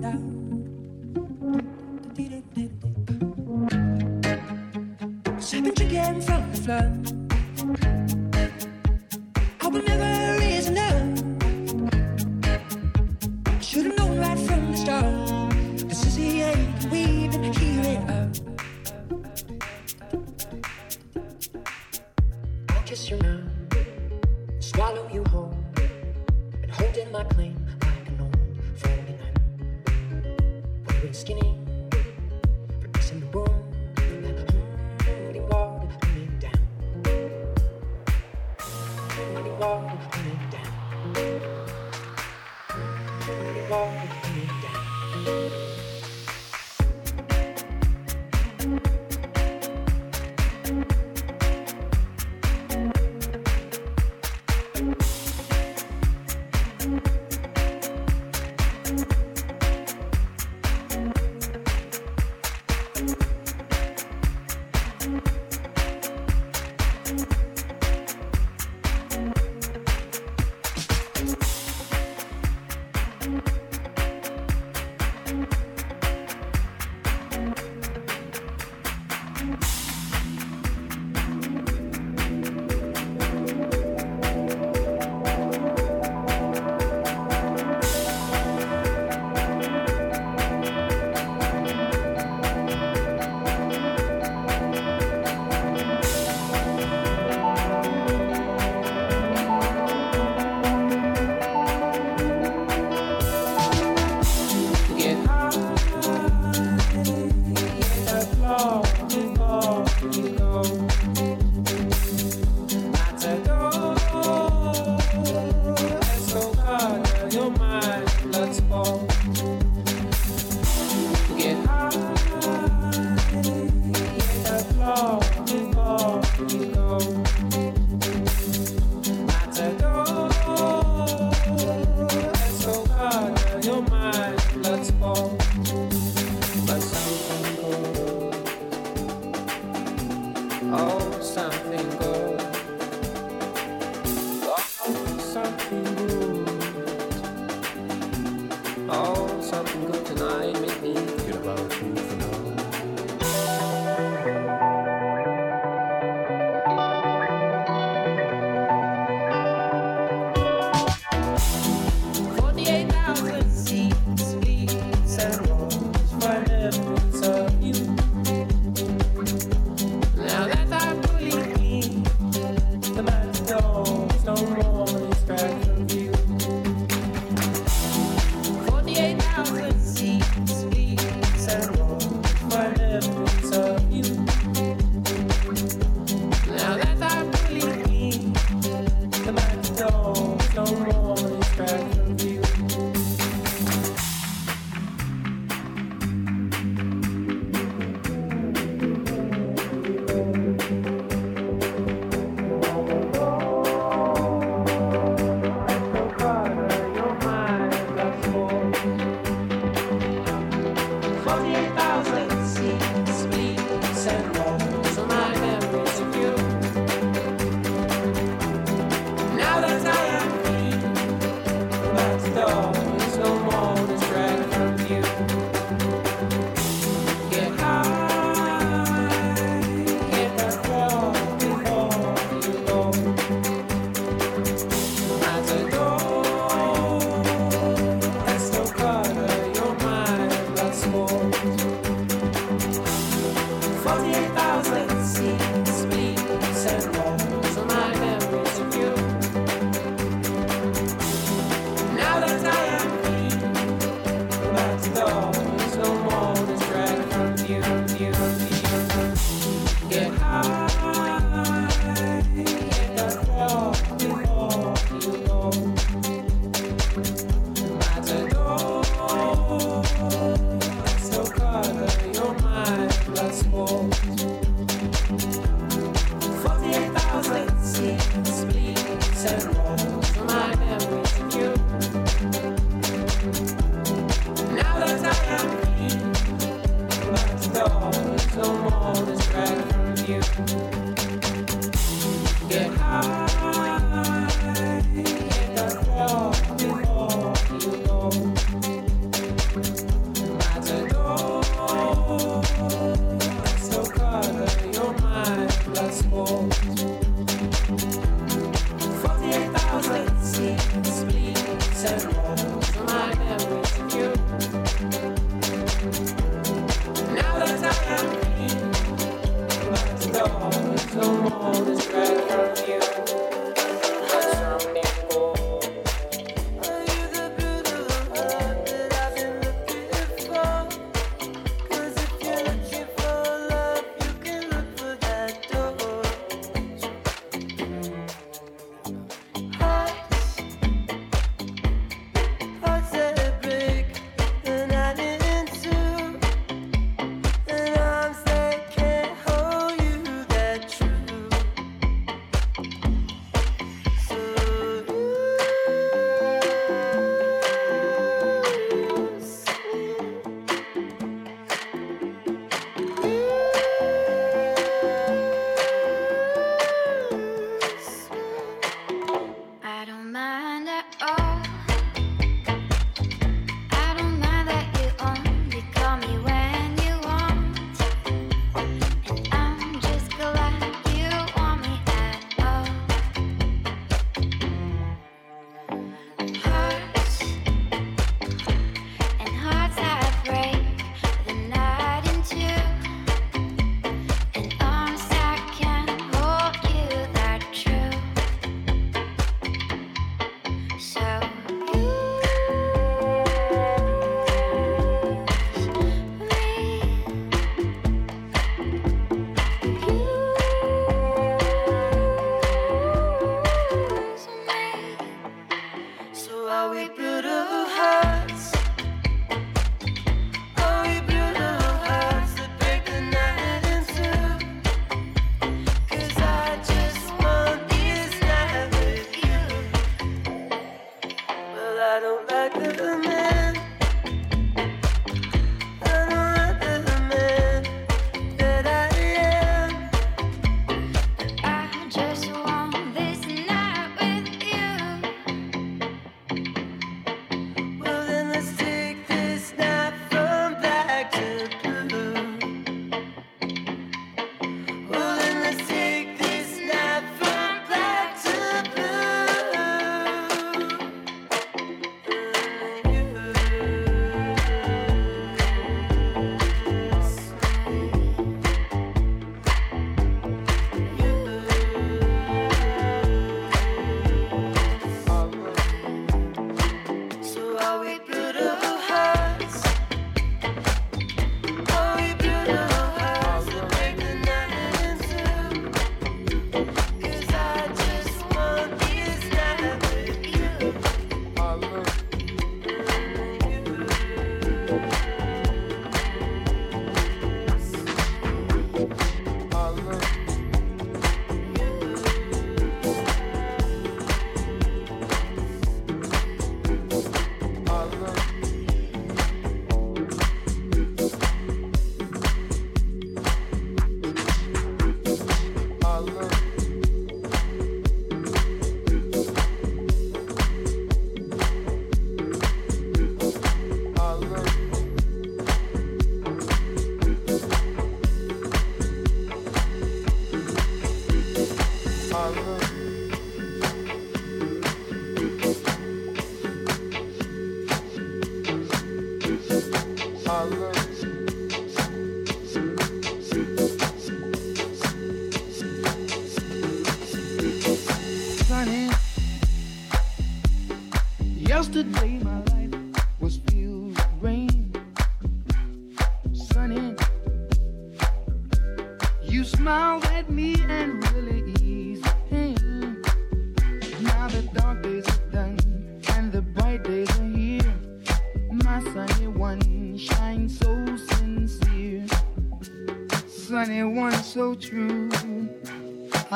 down.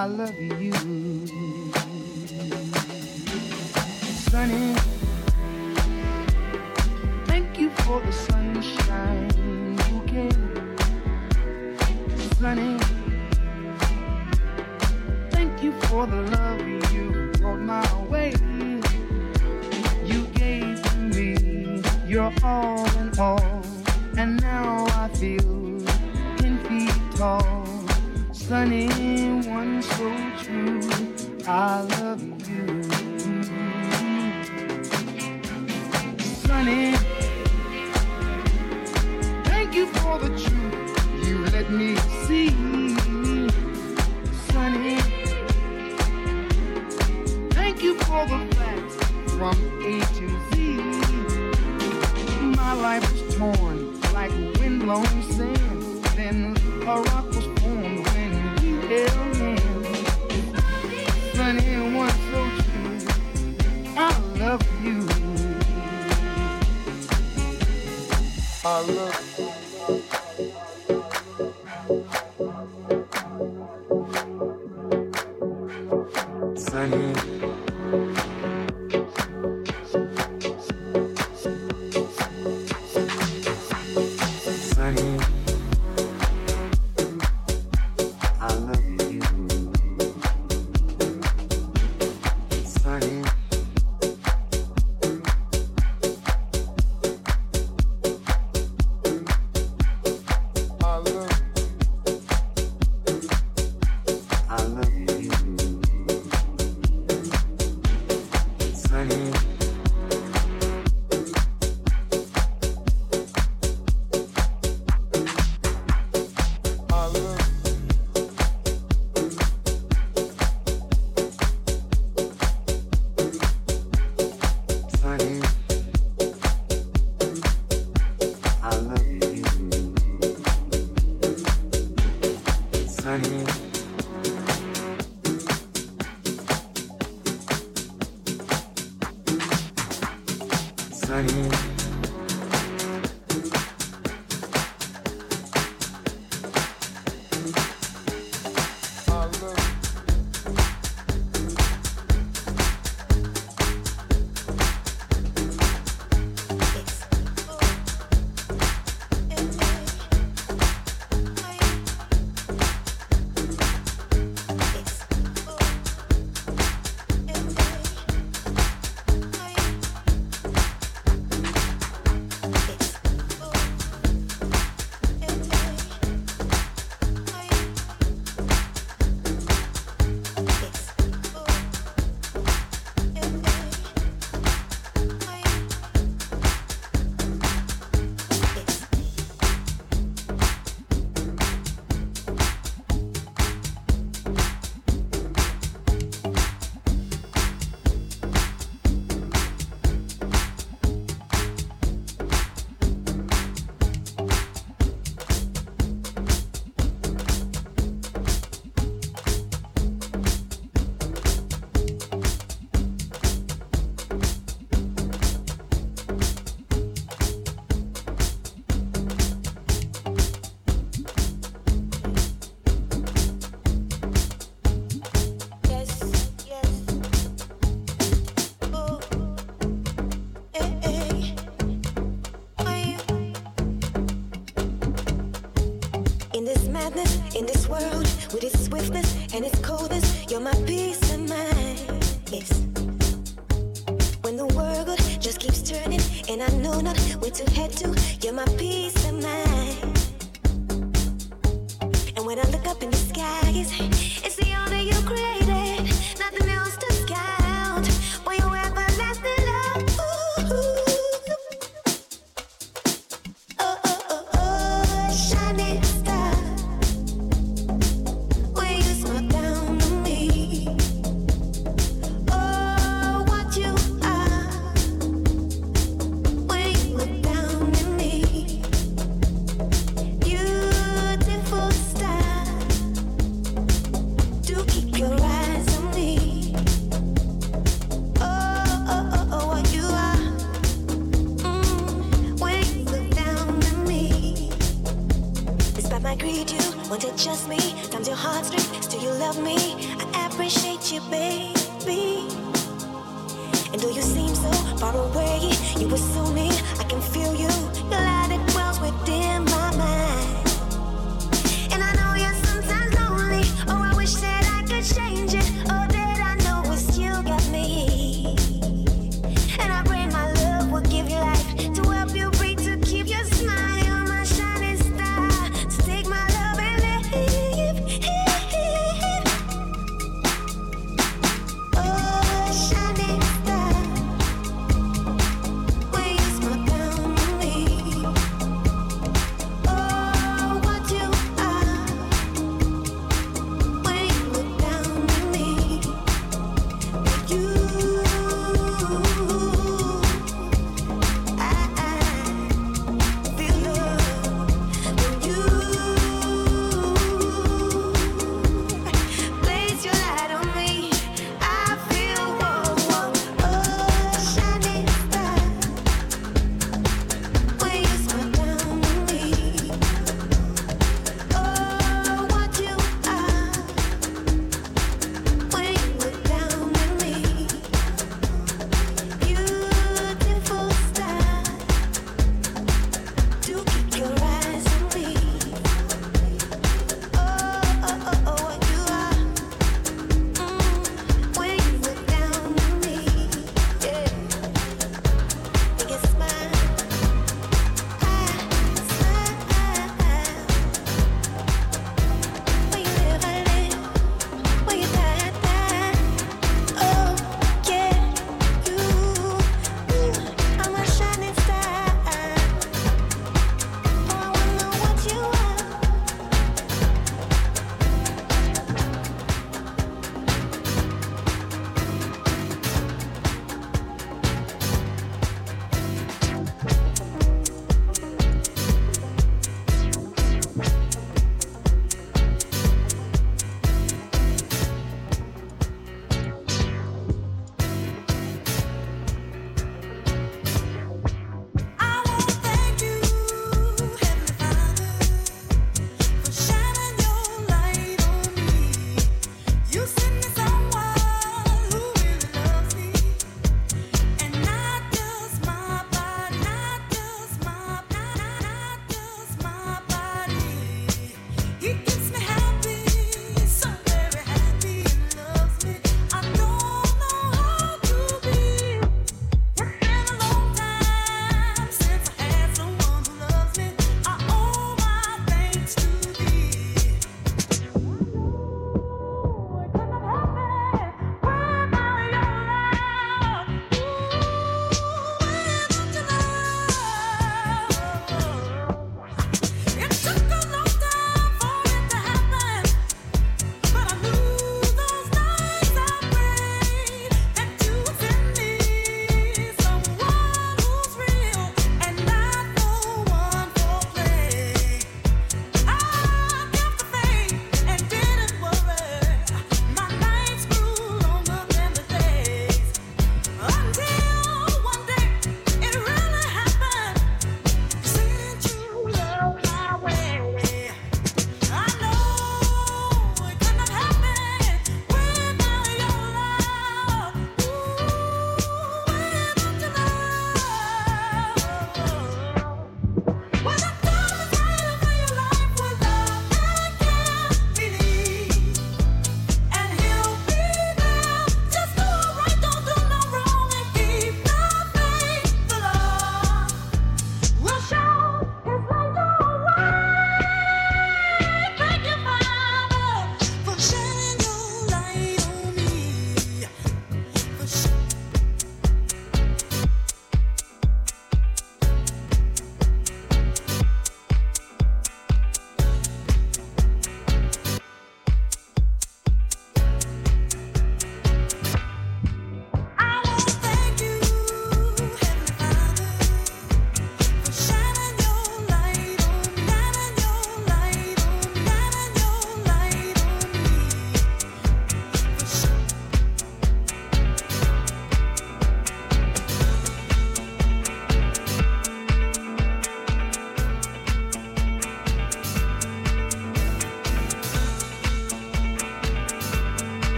I love you.